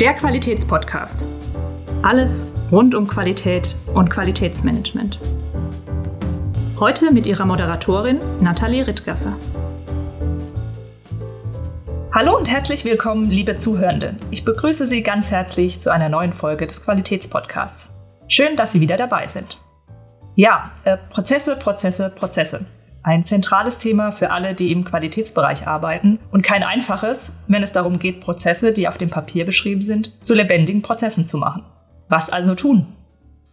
Der Qualitätspodcast. Alles rund um Qualität und Qualitätsmanagement. Heute mit ihrer Moderatorin Nathalie Rittgasser. Hallo und herzlich willkommen, liebe Zuhörende. Ich begrüße Sie ganz herzlich zu einer neuen Folge des Qualitätspodcasts. Schön, dass Sie wieder dabei sind. Ja, äh, Prozesse, Prozesse, Prozesse. Ein zentrales Thema für alle, die im Qualitätsbereich arbeiten und kein einfaches, wenn es darum geht, Prozesse, die auf dem Papier beschrieben sind, zu lebendigen Prozessen zu machen. Was also tun?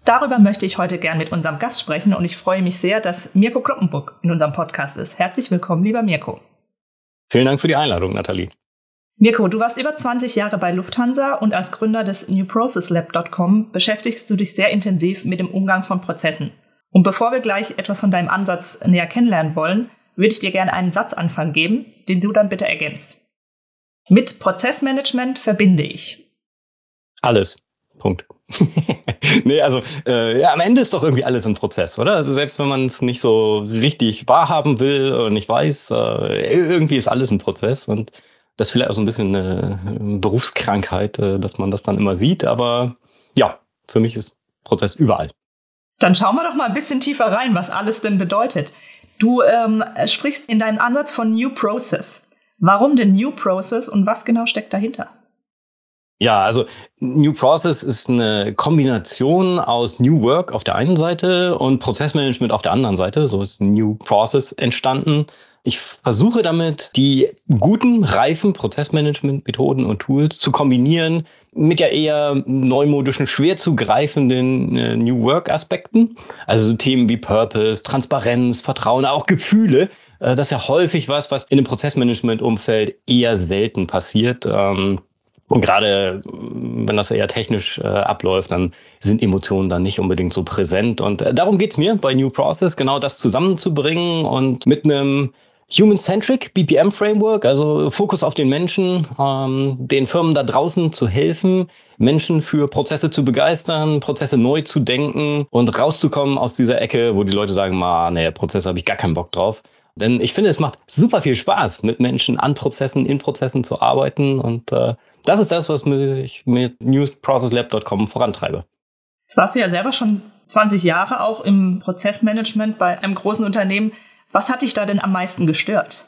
Darüber möchte ich heute gern mit unserem Gast sprechen und ich freue mich sehr, dass Mirko Kloppenburg in unserem Podcast ist. Herzlich willkommen, lieber Mirko. Vielen Dank für die Einladung, Nathalie. Mirko, du warst über 20 Jahre bei Lufthansa und als Gründer des newprocesslab.com beschäftigst du dich sehr intensiv mit dem Umgang von Prozessen. Und bevor wir gleich etwas von deinem Ansatz näher kennenlernen wollen, würde ich dir gerne einen Satzanfang geben, den du dann bitte ergänzt. Mit Prozessmanagement verbinde ich. Alles. Punkt. nee, also äh, ja, am Ende ist doch irgendwie alles ein Prozess, oder? Also selbst wenn man es nicht so richtig wahrhaben will oder nicht weiß, äh, irgendwie ist alles ein Prozess und das ist vielleicht auch so ein bisschen eine Berufskrankheit, äh, dass man das dann immer sieht, aber ja, für mich ist Prozess überall. Dann schauen wir doch mal ein bisschen tiefer rein, was alles denn bedeutet. Du ähm, sprichst in deinem Ansatz von New Process. Warum denn New Process und was genau steckt dahinter? Ja, also New Process ist eine Kombination aus New Work auf der einen Seite und Prozessmanagement auf der anderen Seite. So ist New Process entstanden. Ich versuche damit, die guten, reifen Prozessmanagement-Methoden und Tools zu kombinieren mit ja eher neumodischen, schwer zu greifenden äh, New Work-Aspekten. Also so Themen wie Purpose, Transparenz, Vertrauen, auch Gefühle. Äh, das ist ja häufig was, was in dem Prozessmanagement-Umfeld eher selten passiert. Ähm, und gerade wenn das eher technisch äh, abläuft, dann sind Emotionen dann nicht unbedingt so präsent. Und äh, darum geht's mir bei New Process, genau das zusammenzubringen und mit einem Human-Centric BPM-Framework, also Fokus auf den Menschen, ähm, den Firmen da draußen zu helfen, Menschen für Prozesse zu begeistern, Prozesse neu zu denken und rauszukommen aus dieser Ecke, wo die Leute sagen, ma, nee, Prozesse habe ich gar keinen Bock drauf. Denn ich finde, es macht super viel Spaß, mit Menschen an Prozessen, in Prozessen zu arbeiten. Und äh, das ist das, was ich mit newsprocesslab.com vorantreibe. Jetzt warst du ja selber schon 20 Jahre auch im Prozessmanagement bei einem großen Unternehmen. Was hat dich da denn am meisten gestört?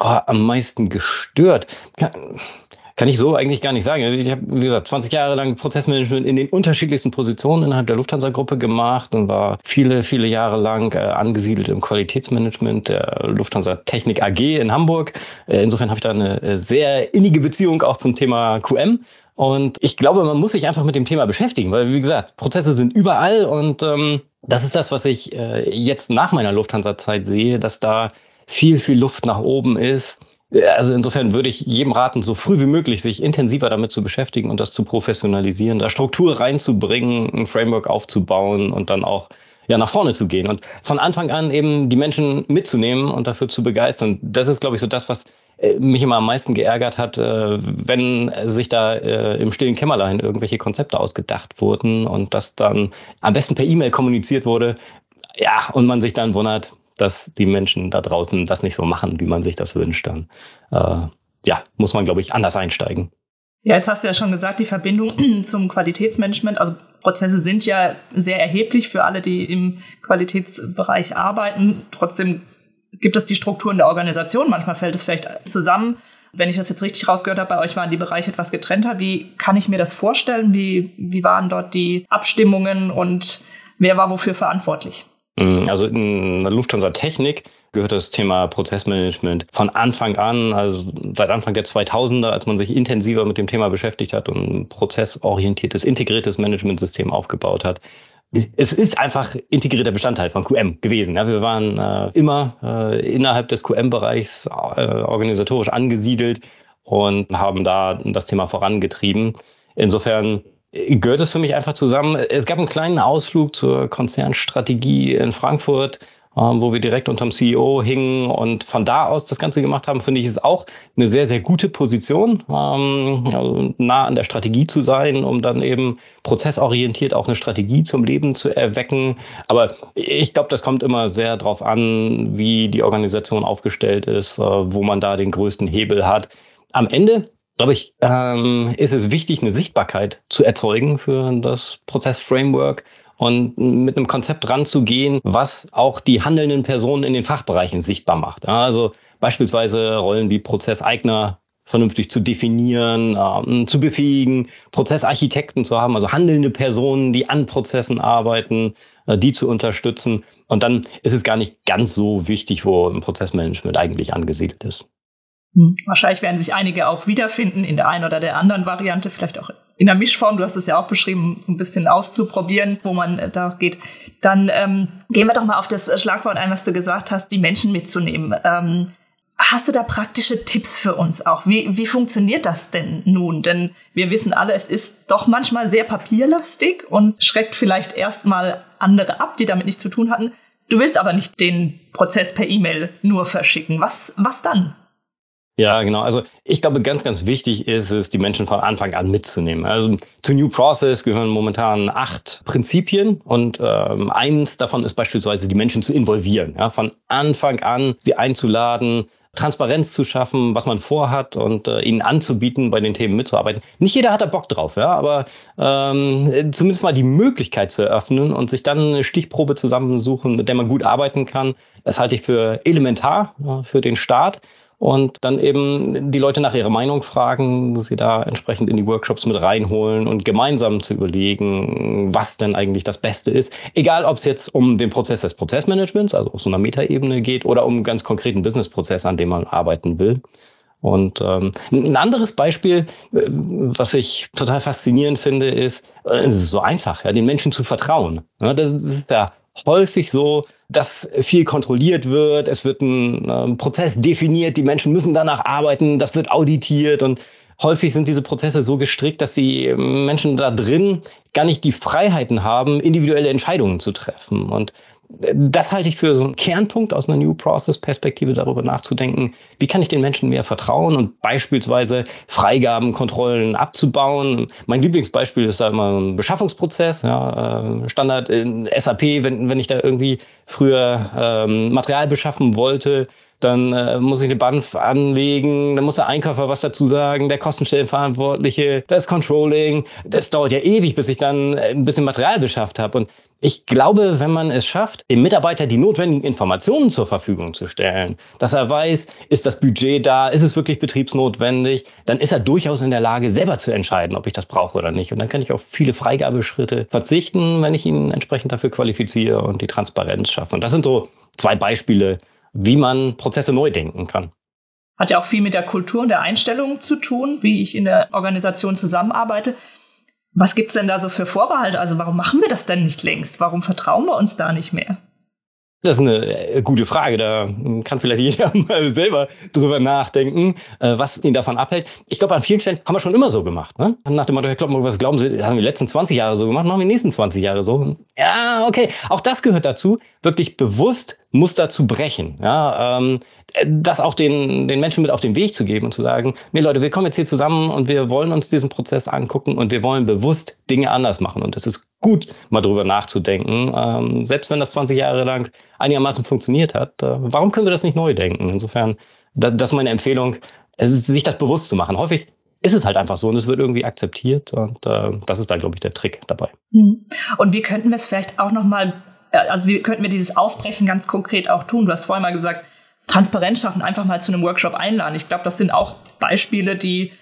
Oh, am meisten gestört? Kann, ich so eigentlich gar nicht sagen. Ich habe, wie gesagt, 20 Jahre lang Prozessmanagement in den unterschiedlichsten Positionen innerhalb der Lufthansa-Gruppe gemacht und war viele, viele Jahre lang äh, angesiedelt im Qualitätsmanagement der Lufthansa Technik AG in Hamburg. Äh, insofern habe ich da eine äh, sehr innige Beziehung auch zum Thema QM. Und ich glaube, man muss sich einfach mit dem Thema beschäftigen, weil, wie gesagt, Prozesse sind überall und ähm, das ist das, was ich äh, jetzt nach meiner Lufthansa-Zeit sehe, dass da viel, viel Luft nach oben ist. Also insofern würde ich jedem raten, so früh wie möglich sich intensiver damit zu beschäftigen und das zu professionalisieren, da Struktur reinzubringen, ein Framework aufzubauen und dann auch ja, nach vorne zu gehen und von Anfang an eben die Menschen mitzunehmen und dafür zu begeistern. Das ist, glaube ich, so das, was äh, mich immer am meisten geärgert hat, äh, wenn sich da äh, im stillen Kämmerlein irgendwelche Konzepte ausgedacht wurden und das dann am besten per E-Mail kommuniziert wurde. Ja, und man sich dann wundert, dass die Menschen da draußen das nicht so machen, wie man sich das wünscht. Dann ja, muss man, glaube ich, anders einsteigen. Ja, jetzt hast du ja schon gesagt, die Verbindung zum Qualitätsmanagement, also Prozesse sind ja sehr erheblich für alle, die im Qualitätsbereich arbeiten. Trotzdem gibt es die Strukturen der Organisation. Manchmal fällt es vielleicht zusammen. Wenn ich das jetzt richtig rausgehört habe, bei euch waren die Bereiche etwas getrennter. Wie kann ich mir das vorstellen? Wie, wie waren dort die Abstimmungen und wer war wofür verantwortlich? Mhm, also in der Lufthansa Technik gehört das Thema Prozessmanagement von Anfang an, also seit Anfang der 2000er, als man sich intensiver mit dem Thema beschäftigt hat und ein prozessorientiertes, integriertes Managementsystem aufgebaut hat, es ist einfach integrierter Bestandteil von QM gewesen. Ja, wir waren äh, immer äh, innerhalb des QM-Bereichs äh, organisatorisch angesiedelt und haben da das Thema vorangetrieben. Insofern gehört es für mich einfach zusammen. Es gab einen kleinen Ausflug zur Konzernstrategie in Frankfurt, wo wir direkt unterm CEO hingen und von da aus das Ganze gemacht haben, finde ich, ist auch eine sehr, sehr gute Position, ähm, also nah an der Strategie zu sein, um dann eben prozessorientiert auch eine Strategie zum Leben zu erwecken. Aber ich glaube, das kommt immer sehr darauf an, wie die Organisation aufgestellt ist, äh, wo man da den größten Hebel hat. Am Ende glaube ich, ähm, ist es wichtig, eine Sichtbarkeit zu erzeugen für das Prozessframework und mit einem Konzept ranzugehen, was auch die handelnden Personen in den Fachbereichen sichtbar macht. Also beispielsweise Rollen wie Prozesseigner vernünftig zu definieren, ähm, zu befähigen, Prozessarchitekten zu haben, also handelnde Personen, die an Prozessen arbeiten, äh, die zu unterstützen. Und dann ist es gar nicht ganz so wichtig, wo ein Prozessmanagement eigentlich angesiedelt ist. Hm. Wahrscheinlich werden sich einige auch wiederfinden in der einen oder der anderen Variante, vielleicht auch in der Mischform. Du hast es ja auch beschrieben, so ein bisschen auszuprobieren, wo man äh, da geht. Dann ähm, gehen wir doch mal auf das Schlagwort ein, was du gesagt hast, die Menschen mitzunehmen. Ähm, Hast du da praktische Tipps für uns auch? Wie, wie funktioniert das denn nun? Denn wir wissen alle, es ist doch manchmal sehr papierlastig und schreckt vielleicht erstmal andere ab, die damit nichts zu tun hatten. Du willst aber nicht den Prozess per E-Mail nur verschicken. Was, was dann? Ja, genau. Also ich glaube, ganz, ganz wichtig ist es, die Menschen von Anfang an mitzunehmen. Also zu New Process gehören momentan acht Prinzipien und ähm, eins davon ist beispielsweise, die Menschen zu involvieren. Ja, von Anfang an sie einzuladen, Transparenz zu schaffen, was man vorhat und äh, ihnen anzubieten, bei den Themen mitzuarbeiten. Nicht jeder hat da Bock drauf, ja, aber ähm, zumindest mal die Möglichkeit zu eröffnen und sich dann eine Stichprobe zusammensuchen, mit der man gut arbeiten kann. Das halte ich für elementar ja, für den Start und dann eben die Leute nach ihrer Meinung fragen, sie da entsprechend in die Workshops mit reinholen und gemeinsam zu überlegen, was denn eigentlich das Beste ist. Egal, ob es jetzt um den Prozess des Prozessmanagements, also auf so einer Metaebene geht, oder um einen ganz konkreten Businessprozess, an dem man arbeiten will. Und ähm, ein anderes Beispiel, äh, was ich total faszinierend finde, ist, äh, es ist so einfach, ja, den Menschen zu vertrauen. Ja, das ist ja häufig so, dass viel kontrolliert wird. Es wird ein äh, Prozess definiert, die Menschen müssen danach arbeiten, das wird auditiert und häufig sind diese Prozesse so gestrickt, dass die ähm, Menschen da drin gar nicht die Freiheiten haben, individuelle Entscheidungen zu treffen. Und das halte ich für so einen Kernpunkt aus einer New Process-Perspektive, darüber nachzudenken, wie kann ich den Menschen mehr vertrauen und beispielsweise Freigaben, Kontrollen abzubauen. Mein Lieblingsbeispiel ist da immer ein Beschaffungsprozess, ja, äh, Standard in SAP, wenn, wenn ich da irgendwie früher ähm, Material beschaffen wollte, dann äh, muss ich eine Banf anlegen, dann muss der Einkäufer was dazu sagen, der Kostenstellenverantwortliche, das Controlling. Das dauert ja ewig, bis ich dann äh, ein bisschen Material beschafft habe. Und ich glaube, wenn man es schafft, dem Mitarbeiter die notwendigen Informationen zur Verfügung zu stellen, dass er weiß, ist das Budget da, ist es wirklich betriebsnotwendig, dann ist er durchaus in der Lage, selber zu entscheiden, ob ich das brauche oder nicht. Und dann kann ich auf viele Freigabeschritte verzichten, wenn ich ihn entsprechend dafür qualifiziere und die Transparenz schaffe. Und das sind so zwei Beispiele, wie man Prozesse neu denken kann. Hat ja auch viel mit der Kultur und der Einstellung zu tun, wie ich in der Organisation zusammenarbeite. Was gibt's denn da so für Vorbehalte? Also warum machen wir das denn nicht längst? Warum vertrauen wir uns da nicht mehr? Das ist eine äh, gute Frage. Da kann vielleicht jeder mal selber drüber nachdenken, äh, was ihn davon abhält. Ich glaube, an vielen Stellen haben wir schon immer so gemacht. Ne? Nach dem Motto, ich glaube, was glauben Sie, haben wir die letzten 20 Jahre so gemacht, machen wir die nächsten 20 Jahre so. Ja, okay. Auch das gehört dazu, wirklich bewusst Muster zu brechen. Ja, ähm, das auch den, den Menschen mit auf den Weg zu geben und zu sagen, nee Leute, wir kommen jetzt hier zusammen und wir wollen uns diesen Prozess angucken und wir wollen bewusst Dinge anders machen. Und es ist gut, mal drüber nachzudenken, ähm, selbst wenn das 20 Jahre lang einigermaßen funktioniert hat. Äh, warum können wir das nicht neu denken? Insofern, da, das ist meine Empfehlung, es ist sich das bewusst zu machen. Häufig ist es halt einfach so und es wird irgendwie akzeptiert und äh, das ist da, glaube ich, der Trick dabei. Hm. Und wie könnten wir es vielleicht auch nochmal, also wie könnten wir dieses Aufbrechen ganz konkret auch tun? Du hast vorhin mal gesagt, Transparenz schaffen, einfach mal zu einem Workshop einladen. Ich glaube, das sind auch Beispiele, die,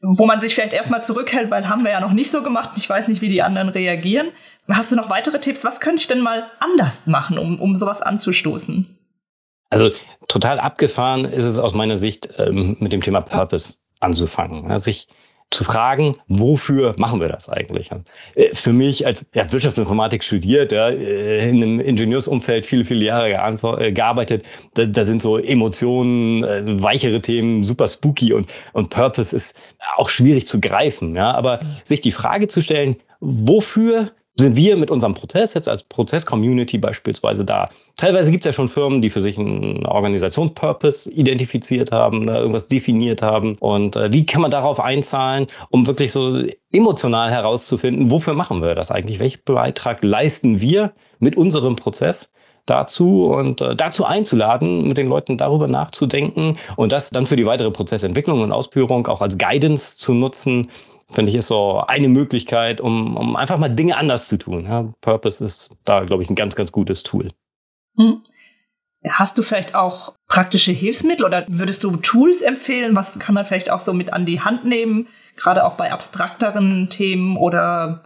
wo man sich vielleicht erstmal zurückhält, weil haben wir ja noch nicht so gemacht. Ich weiß nicht, wie die anderen reagieren. Hast du noch weitere Tipps? Was könnte ich denn mal anders machen, um, um sowas anzustoßen? Also total abgefahren ist es aus meiner Sicht, ähm, mit dem Thema Purpose anzufangen. Also ich zu fragen, wofür machen wir das eigentlich? Äh, für mich als ja, Wirtschaftsinformatik studiert, ja, äh, in einem Ingenieursumfeld viele, viele Jahre äh, gearbeitet, da, da sind so Emotionen, weichere Themen super spooky und, und Purpose ist auch schwierig zu greifen. Ja? Aber sich die Frage zu stellen, wofür sind wir mit unserem Prozess jetzt als Prozess-Community beispielsweise da. Teilweise gibt es ja schon Firmen, die für sich einen Organisationspurpose identifiziert haben, irgendwas definiert haben. Und äh, wie kann man darauf einzahlen, um wirklich so emotional herauszufinden, wofür machen wir das eigentlich? Welchen Beitrag leisten wir mit unserem Prozess dazu und äh, dazu einzuladen, mit den Leuten darüber nachzudenken und das dann für die weitere Prozessentwicklung und Ausführung auch als Guidance zu nutzen, finde ich, ist so eine Möglichkeit, um, um einfach mal Dinge anders zu tun. Ja, Purpose ist da, glaube ich, ein ganz, ganz gutes Tool. Hm. Hast du vielleicht auch praktische Hilfsmittel oder würdest du Tools empfehlen? Was kann man vielleicht auch so mit an die Hand nehmen, gerade auch bei abstrakteren Themen oder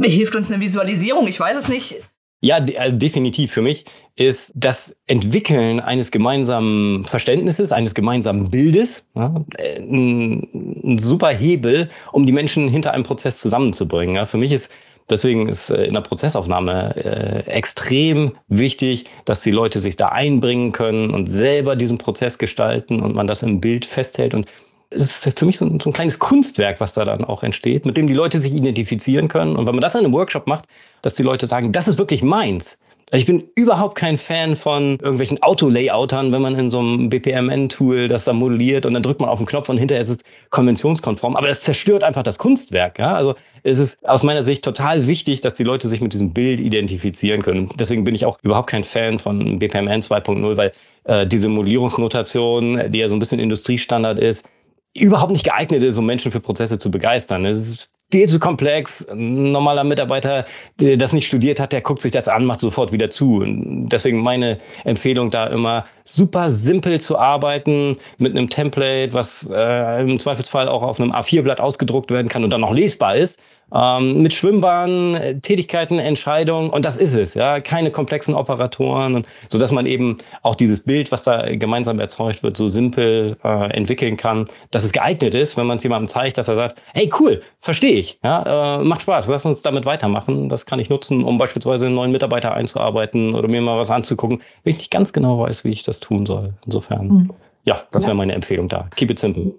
hilft uns eine Visualisierung? Ich weiß es nicht. Ja, also definitiv. Für mich ist das Entwickeln eines gemeinsamen Verständnisses, eines gemeinsamen Bildes ja, ein, ein, super Hebel, um die Menschen hinter einem Prozess zusammenzubringen. Ja, für mich ist deswegen ist äh, in der Prozessaufnahme äh, extrem wichtig, dass die Leute sich da einbringen können und selber diesen Prozess gestalten und man das im Bild festhält und es ist für mich so ein, so ein, kleines Kunstwerk, was da dann auch entsteht, mit dem die Leute sich identifizieren können. Und wenn man das in einem Workshop macht, dass die Leute sagen, das ist wirklich meins. Ich bin überhaupt kein Fan von irgendwelchen Auto-Layoutern, wenn man in so einem BPMN-Tool das da modelliert und dann drückt man auf den Knopf und hinterher ist es konventionskonform. Aber das zerstört einfach das Kunstwerk. Ja? Also es ist aus meiner Sicht total wichtig, dass die Leute sich mit diesem Bild identifizieren können. Deswegen bin ich auch überhaupt kein Fan von BPMN 2.0, weil äh, diese Modellierungsnotation, die ja so ein bisschen Industriestandard ist, überhaupt nicht geeignet ist, um Menschen für Prozesse zu begeistern. Es ist viel zu komplex. Ein normaler Mitarbeiter, der das nicht studiert hat, der guckt sich das an, macht sofort wieder zu. Und deswegen meine Empfehlung da immer, super simpel zu arbeiten mit einem Template, was äh, im Zweifelsfall auch auf einem A4-Blatt ausgedruckt werden kann und dann noch lesbar ist ähm, mit Schwimmbahnen, Tätigkeiten, Entscheidungen und das ist es, ja, keine komplexen Operatoren und so dass man eben auch dieses Bild, was da gemeinsam erzeugt wird, so simpel äh, entwickeln kann, dass es geeignet ist, wenn man es jemandem zeigt, dass er sagt, hey cool, verstehe ich, ja, äh, macht Spaß, lass uns damit weitermachen, das kann ich nutzen, um beispielsweise einen neuen Mitarbeiter einzuarbeiten oder mir mal was anzugucken, wenn ich nicht ganz genau weiß, wie ich das tun soll. Insofern, mhm. ja, das wäre meine Empfehlung da. Keep it simple.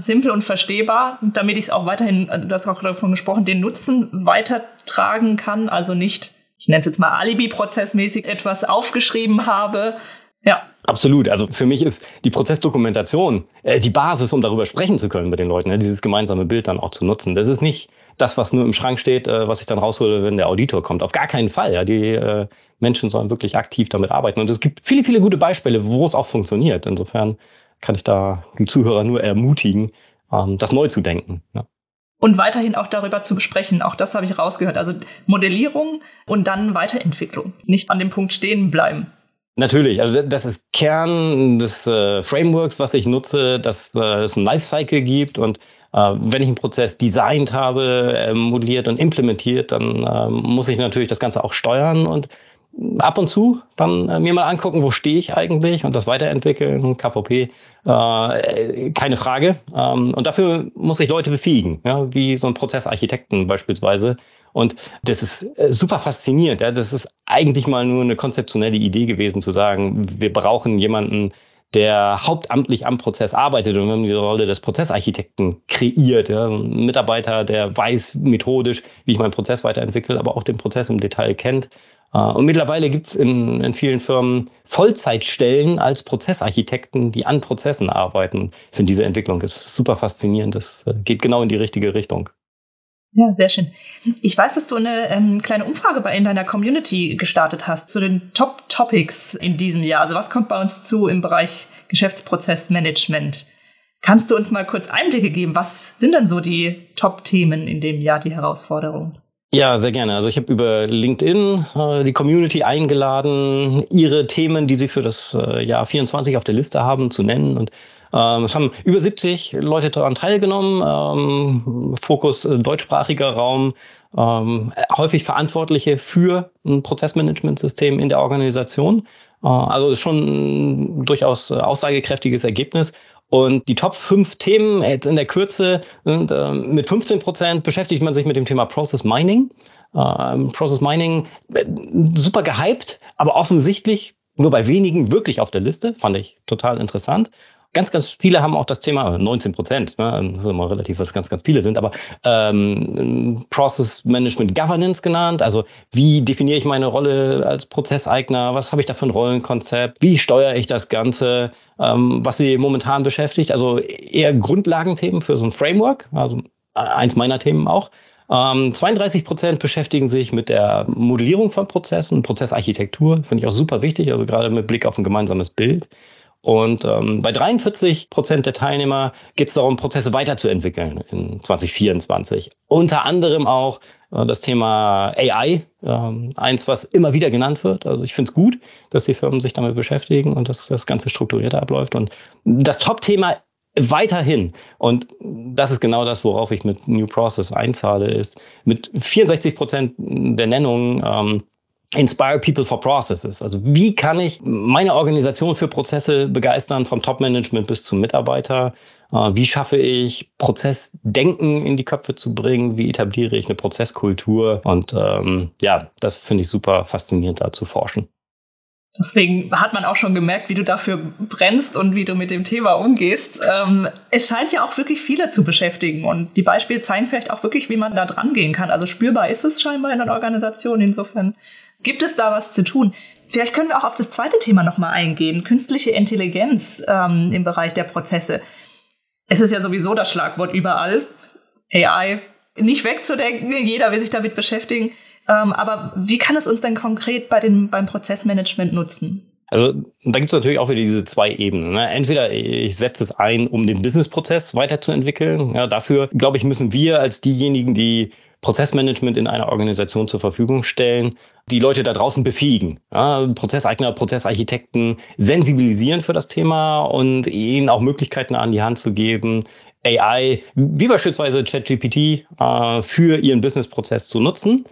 Simpel und verstehbar, damit ich es auch weiterhin, du hast auch davon gesprochen, den Nutzen weitertragen kann. Also nicht, ich nenne es jetzt mal Alibi-prozessmäßig etwas aufgeschrieben habe. Ja. Absolut. Also für mich ist die Prozessdokumentation äh, die Basis, um darüber sprechen zu können mit den Leuten, ne? dieses gemeinsame Bild dann auch zu nutzen. Das ist nicht das, was nur im Schrank steht, äh, was ich dann raushole, wenn der Auditor kommt. Auf gar keinen Fall. Ja. Die äh, Menschen sollen wirklich aktiv damit arbeiten. Und es gibt viele, viele gute Beispiele, wo es auch funktioniert. Insofern kann ich da die Zuhörer nur ermutigen, ähm, das neu zu denken. Ja. Und weiterhin auch darüber zu besprechen. Auch das habe ich rausgehört. Also Modellierung und dann Weiterentwicklung. Nicht an dem Punkt stehen bleiben. Natürlich, also das ist Kern des äh, Frameworks, was ich nutze, dass äh, es ein Lifecycle gibt und äh, wenn ich einen Prozess designt habe, äh, modelliert und implementiert, dann äh, muss ich natürlich das Ganze auch steuern und ab und zu dann äh, mir mal angucken, wo stehe ich eigentlich und das weiterentwickeln, KVP, äh, keine Frage. Ähm, und dafür muss ich Leute befähigen, ja, wie so ein Prozessarchitekten beispielsweise. Und das ist äh, super faszinierend. Ja. Das ist eigentlich mal nur eine konzeptionelle Idee gewesen, zu sagen, wir brauchen jemanden, der hauptamtlich am Prozess arbeitet und wir haben die Rolle des Prozessarchitekten kreiert. Ja. Ein Mitarbeiter, der weiß methodisch, wie ich meinen Prozess weiterentwickle, aber auch den Prozess im Detail kennt äh, und mittlerweile gibt es in, in, vielen Firmen Vollzeitstellen als Prozessarchitekten, die an Prozessen arbeiten. Ich finde diese Entwicklung ist super faszinierend. Das äh, geht genau in die richtige Richtung. Ja, sehr schön. Ich weiß, dass du eine ähm, kleine Umfrage bei in deiner Community gestartet hast zu den Top Topics in diesem Jahr. Also was kommt bei uns zu im Bereich Geschäftsprozessmanagement? Kannst du uns mal kurz Einblicke geben? Was sind denn so die Top-Themen in dem Jahr, die Herausforderungen? Ja, sehr gerne. Also ich habe über LinkedIn äh, die Community eingeladen, ihre Themen, die sie für das äh, Jahr 24 auf der Liste haben, zu nennen. Und ähm, es haben über 70 Leute daran teilgenommen. Ähm, Fokus äh, deutschsprachiger Raum, ähm, häufig Verantwortliche für ein Prozessmanagementsystem in der Organisation. Äh, also ist schon ein durchaus äh, aussagekräftiges Ergebnis. Und die Top 5 Themen jetzt in der Kürze sind, äh, mit 15 Prozent beschäftigt man sich mit dem Thema Process Mining. Ähm, Process Mining äh, super gehypt, aber offensichtlich nur bei wenigen wirklich auf der Liste. Fand ich total interessant. Ganz, ganz viele haben auch das Thema, 19 Prozent, ne, das ist immer relativ, was ganz, ganz viele sind, aber ähm, Process Management Governance genannt. Also wie definiere ich meine Rolle als Prozesseigner? Was habe ich da für ein Rollenkonzept? Wie steuere ich das Ganze? Ähm, was sie momentan beschäftigt? Also eher Grundlagenthemen für so ein Framework, also eins meiner Themen auch. Ähm, 32 Prozent beschäftigen sich mit der Modellierung von Prozessen, Prozessarchitektur, finde ich auch super wichtig, also gerade mit Blick auf ein gemeinsames Bild. Und ähm, bei 43 Prozent der Teilnehmer geht es darum, Prozesse weiterzuentwickeln in 2024. Unter anderem auch äh, das Thema AI, äh, eins, was immer wieder genannt wird. Also ich finde es gut, dass die Firmen sich damit beschäftigen und dass das Ganze strukturierter abläuft. Und das Top-Thema weiterhin, und das ist genau das, worauf ich mit New Process einzahle, ist mit 64 Prozent der Nennungen ähm, Inspire People for Processes. Also wie kann ich meine Organisation für Prozesse begeistern, vom Top-Management bis zum Mitarbeiter? Äh, wie schaffe ich Prozessdenken in die Köpfe zu bringen? Wie etabliere ich eine Prozesskultur? Und ähm, ja, das finde ich super faszinierend, da zu forschen. Deswegen hat man auch schon gemerkt, wie du dafür brennst und wie du mit dem Thema umgehst. Ähm, es scheint ja auch wirklich viele zu beschäftigen und die Beispiele zeigen vielleicht auch wirklich, wie man da dran gehen kann. Also spürbar ist es scheinbar in einer Organisation. Insofern gibt es da was zu tun. Vielleicht können wir auch auf das zweite Thema nochmal eingehen. Künstliche Intelligenz ähm, im Bereich der Prozesse. Es ist ja sowieso das Schlagwort überall. AI nicht wegzudenken. Jeder will sich damit beschäftigen. Ähm, aber wie kann es uns denn konkret bei den, beim Prozessmanagement nutzen? Also da gibt es natürlich auch wieder diese zwei Ebenen. Ne? Entweder ich setze es ein, um den Businessprozess weiterzuentwickeln. Ja, dafür, glaube ich, müssen wir als diejenigen, die Prozessmanagement in einer Organisation zur Verfügung stellen, die Leute da draußen befähigen. Ja, Prozesseigner, Prozessarchitekten sensibilisieren für das Thema und ihnen auch Möglichkeiten an die Hand zu geben, AI, wie beispielsweise ChatGPT, äh, für ihren Businessprozess zu nutzen.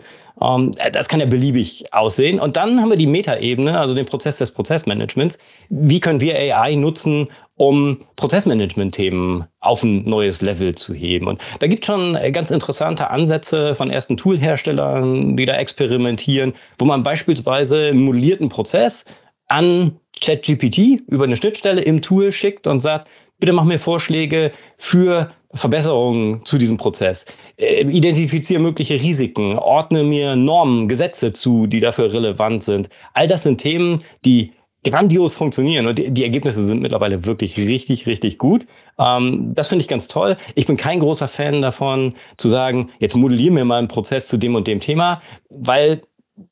Ähm, das kann ja beliebig aussehen. Und dann haben wir die Metaebene, also den Prozess des Prozessmanagements. Wie können wir AI nutzen, um Prozessmanagement-Themen auf ein neues Level zu heben? Und da gibt es schon ganz interessante Ansätze von ersten Toolherstellern, die da experimentieren, wo man beispielsweise einen modellierten Prozess an ChatGPT über eine Schnittstelle im Tool schickt und sagt, bitte mach mir Vorschläge für Verbesserungen zu diesem Prozess. Äh, identifiziere mögliche Risiken, ordne mir Normen, Gesetze zu, die dafür relevant sind. All das sind Themen, die grandios funktionieren und die, Ergebnisse sind mittlerweile wirklich richtig, richtig gut. Ähm, das finde ich ganz toll. Ich bin kein großer Fan davon, zu sagen, jetzt modelliere mir mal einen Prozess zu dem und dem Thema, weil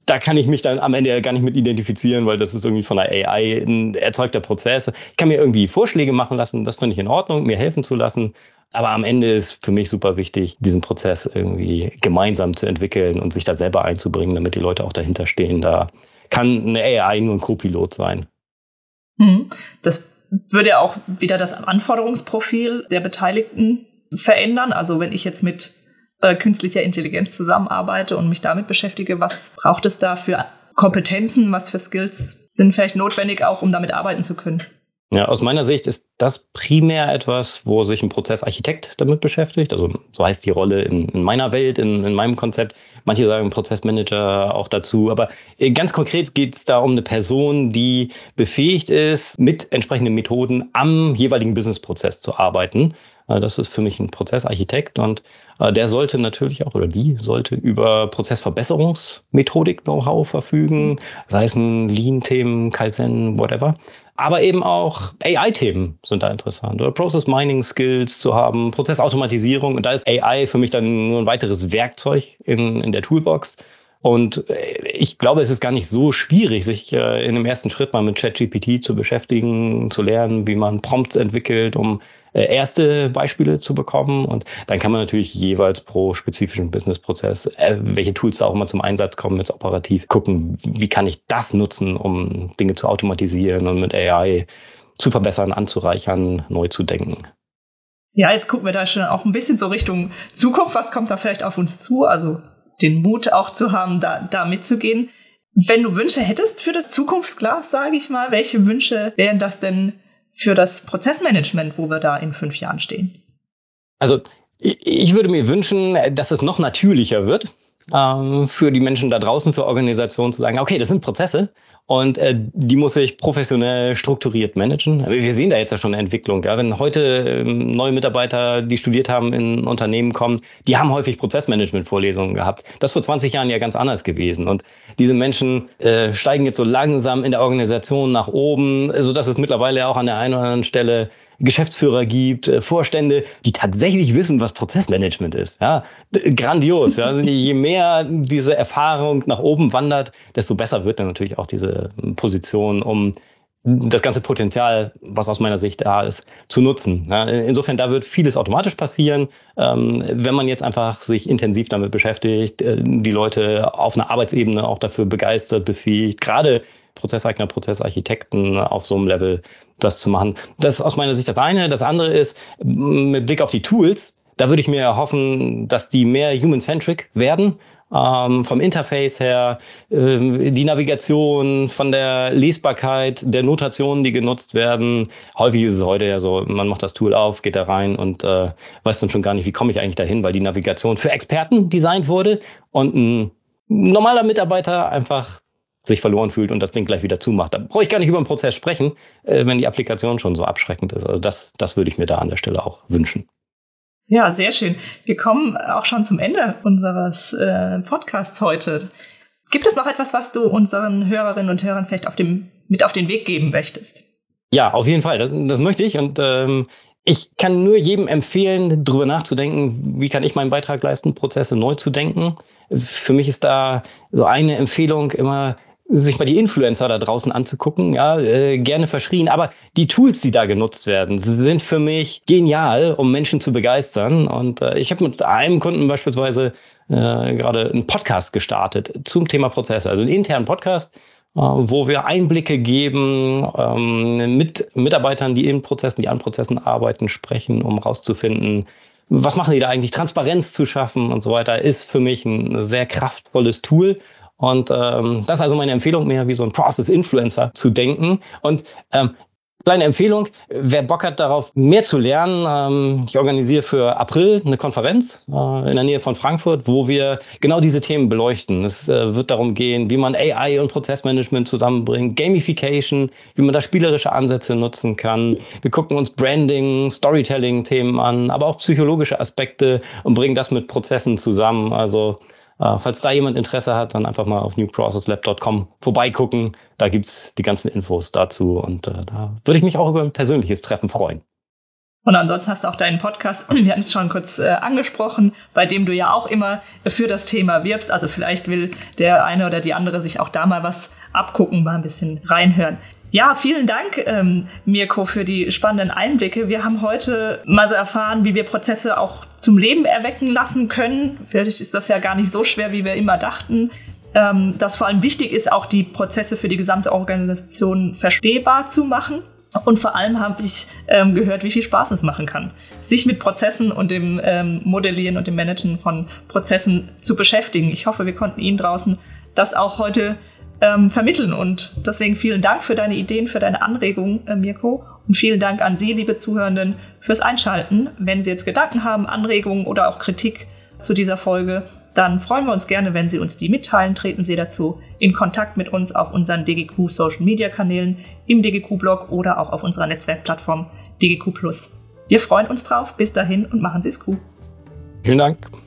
da kann ich mich dann am Ende gar nicht mit identifizieren, weil das ist irgendwie von der AI ein erzeugter Prozess. Ich kann mir irgendwie Vorschläge machen lassen, das finde ich in Ordnung, mir helfen zu lassen. Aber am Ende ist für mich super wichtig, diesen Prozess irgendwie gemeinsam zu entwickeln und sich da selber einzubringen, damit die Leute auch dahinter stehen. Da kann eine AI nur ein Co-Pilot sein. Mhm. Das würde auch wieder das Anforderungsprofil der Beteiligten verändern. Also wenn ich jetzt mit äh, künstlicher Intelligenz zusammenarbeite und mich damit beschäftige, was braucht es da für Kompetenzen, was für Skills sind vielleicht notwendig, auch um damit arbeiten zu können? Ja, aus meiner Sicht ist das primär etwas, wo sich ein Prozessarchitekt damit beschäftigt. Also so heißt die Rolle in, in meiner Welt, in, in, meinem Konzept. Manche sagen Prozessmanager auch dazu. Aber äh, ganz konkret geht es da um eine Person, die befähigt ist, mit entsprechenden Methoden am jeweiligen Businessprozess zu arbeiten. Äh, das ist für mich ein Prozessarchitekt und äh, der sollte natürlich auch oder die sollte über Prozessverbesserungsmethodik-Know-how verfügen, sei es nun Lean-Themen, Kaizen, whatever. Aber eben auch AI-Themen sind da interessant. Oder Process Mining Skills zu haben, Prozessautomatisierung. Und da ist AI für mich dann nur ein weiteres Werkzeug in, in der Toolbox. Und äh, ich glaube, es ist gar nicht so schwierig, sich in dem ersten Schritt mal mit ChatGPT zu beschäftigen, zu lernen, wie man Prompts entwickelt, um erste Beispiele zu bekommen. Und dann kann man natürlich jeweils pro spezifischen Businessprozess, welche Tools da auch immer zum Einsatz kommen, jetzt operativ gucken, wie kann ich das nutzen, um Dinge zu automatisieren und mit AI zu verbessern, anzureichern, neu zu denken. Ja, jetzt gucken wir da schon auch ein bisschen so Richtung Zukunft. Was kommt da vielleicht auf uns zu? Also den Mut auch zu haben, da, da mitzugehen. Wenn du Wünsche hättest für das Zukunftsglas, sage ich mal, welche Wünsche wären das denn für das Prozessmanagement, wo wir da in fünf Jahren stehen? Also ich würde mir wünschen, dass es noch natürlicher wird ähm, für die Menschen da draußen, für Organisationen zu sagen, okay, das sind Prozesse und äh, die muss ich professionell strukturiert managen. Wir sehen da jetzt ja schon eine Entwicklung. Ja? Wenn heute ähm, neue Mitarbeiter, die studiert haben, in Unternehmen kommen, die haben häufig Prozessmanagement-Vorlesungen gehabt. Das ist vor 20 Jahren ja ganz anders gewesen. Und diese Menschen äh, steigen jetzt so langsam in der Organisation nach oben, sodass es mittlerweile auch an der einen oder anderen Stelle Geschäftsführer gibt, äh, Vorstände, die tatsächlich wissen, was Prozessmanagement ist. Ja, grandios. Ja. Also je mehr diese Erfahrung nach oben wandert, desto besser wird dann natürlich auch diese Position, um das ganze Potenzial, was aus meiner Sicht da ist, zu nutzen. Insofern, da wird vieles automatisch passieren, ähm, wenn man jetzt einfach sich intensiv damit beschäftigt, äh, die Leute auf einer Arbeitsebene auch dafür begeistert, befähigt, gerade Prozesseigner, Prozessarchitekten auf so einem Level das zu machen. Das ist aus meiner Sicht das eine. Das andere ist, mit Blick auf die Tools, da würde ich mir hoffen, dass die mehr human-centric werden ähm, vom Interface her, äh, die Navigation, von der Lesbarkeit der Notationen, die genutzt werden. Häufig ist es heute ja so, man macht das Tool auf, geht da rein und äh, weiß dann schon gar nicht, wie komme ich eigentlich dahin, weil die Navigation für Experten designt wurde und ein normaler Mitarbeiter einfach sich verloren fühlt und das Ding gleich wieder zumacht. Da brauche ich gar nicht über den Prozess sprechen, äh, wenn die Applikation schon so abschreckend ist. Also das, das würde ich mir da an der Stelle auch wünschen. Ja, sehr schön. Wir kommen auch schon zum Ende unseres äh, Podcasts heute. Gibt es noch etwas, was du unseren Hörerinnen und Hörern vielleicht auf dem, mit auf den Weg geben möchtest? Ja, auf jeden Fall. Das, das möchte ich. Und ähm, ich kann nur jedem empfehlen, darüber nachzudenken, wie kann ich meinen Beitrag leisten, Prozesse neu zu denken. Für mich ist da so eine Empfehlung immer, sich mal die Influencer da draußen anzugucken, ja, äh, gerne verschrien. Aber die Tools, die da genutzt werden, sind für mich genial, um Menschen zu begeistern. Und äh, ich habe mit einem Kunden beispielsweise äh, gerade einen Podcast gestartet zum Thema Prozesse, also einen internen Podcast, äh, wo wir Einblicke geben, ähm, mit Mitarbeitern, die in Prozessen, die an Prozessen arbeiten, sprechen, um rauszufinden, was machen die da eigentlich, Transparenz zu schaffen und so weiter, ist für mich ein sehr kraftvolles Tool. Und ähm, das ist also meine Empfehlung, mehr wie so ein Process-Influencer zu denken. Und ähm, Kleine Empfehlung, wer Bock hat darauf, mehr zu lernen, ähm, ich organisiere für April eine Konferenz äh, in der Nähe von Frankfurt, wo wir genau diese Themen beleuchten. Es äh, wird darum gehen, wie man AI und Prozessmanagement zusammenbringt, Gamification, wie man da spielerische Ansätze nutzen kann. Wir gucken uns Branding, Storytelling-Themen an, aber auch psychologische Aspekte und bringen das mit Prozessen zusammen. Also äh, falls da jemand Interesse hat, dann einfach mal auf newprocesslab.com vorbeigucken. Da gibt es die ganzen Infos dazu und äh, da würde ich mich auch über ein persönliches Treffen freuen. Und ansonsten hast du auch deinen Podcast, wir hatten es schon kurz äh, angesprochen, bei dem du ja auch immer für das Thema wirbst. Also vielleicht will der eine oder die andere sich auch da mal was abgucken, mal ein bisschen reinhören. Ja, vielen Dank, ähm, Mirko, für die spannenden Einblicke. Wir haben heute mal so erfahren, wie wir Prozesse auch zum Leben erwecken lassen können. Vielleicht ist das ja gar nicht so schwer, wie wir immer dachten. Ähm, dass vor allem wichtig ist, auch die Prozesse für die gesamte Organisation verstehbar zu machen. Und vor allem habe ich ähm, gehört, wie viel Spaß es machen kann, sich mit Prozessen und dem ähm, Modellieren und dem Managen von Prozessen zu beschäftigen. Ich hoffe, wir konnten Ihnen draußen das auch heute ähm, vermitteln. Und deswegen vielen Dank für deine Ideen, für deine Anregungen, äh, Mirko. Und vielen Dank an Sie, liebe Zuhörenden, fürs Einschalten. Wenn Sie jetzt Gedanken haben, Anregungen oder auch Kritik zu dieser Folge, dann freuen wir uns gerne, wenn Sie uns die mitteilen. Treten Sie dazu in Kontakt mit uns auf unseren DGQ Social Media Kanälen, im DGQ Blog oder auch auf unserer Netzwerkplattform DGQ. Wir freuen uns drauf. Bis dahin und machen Sie es gut. Vielen Dank.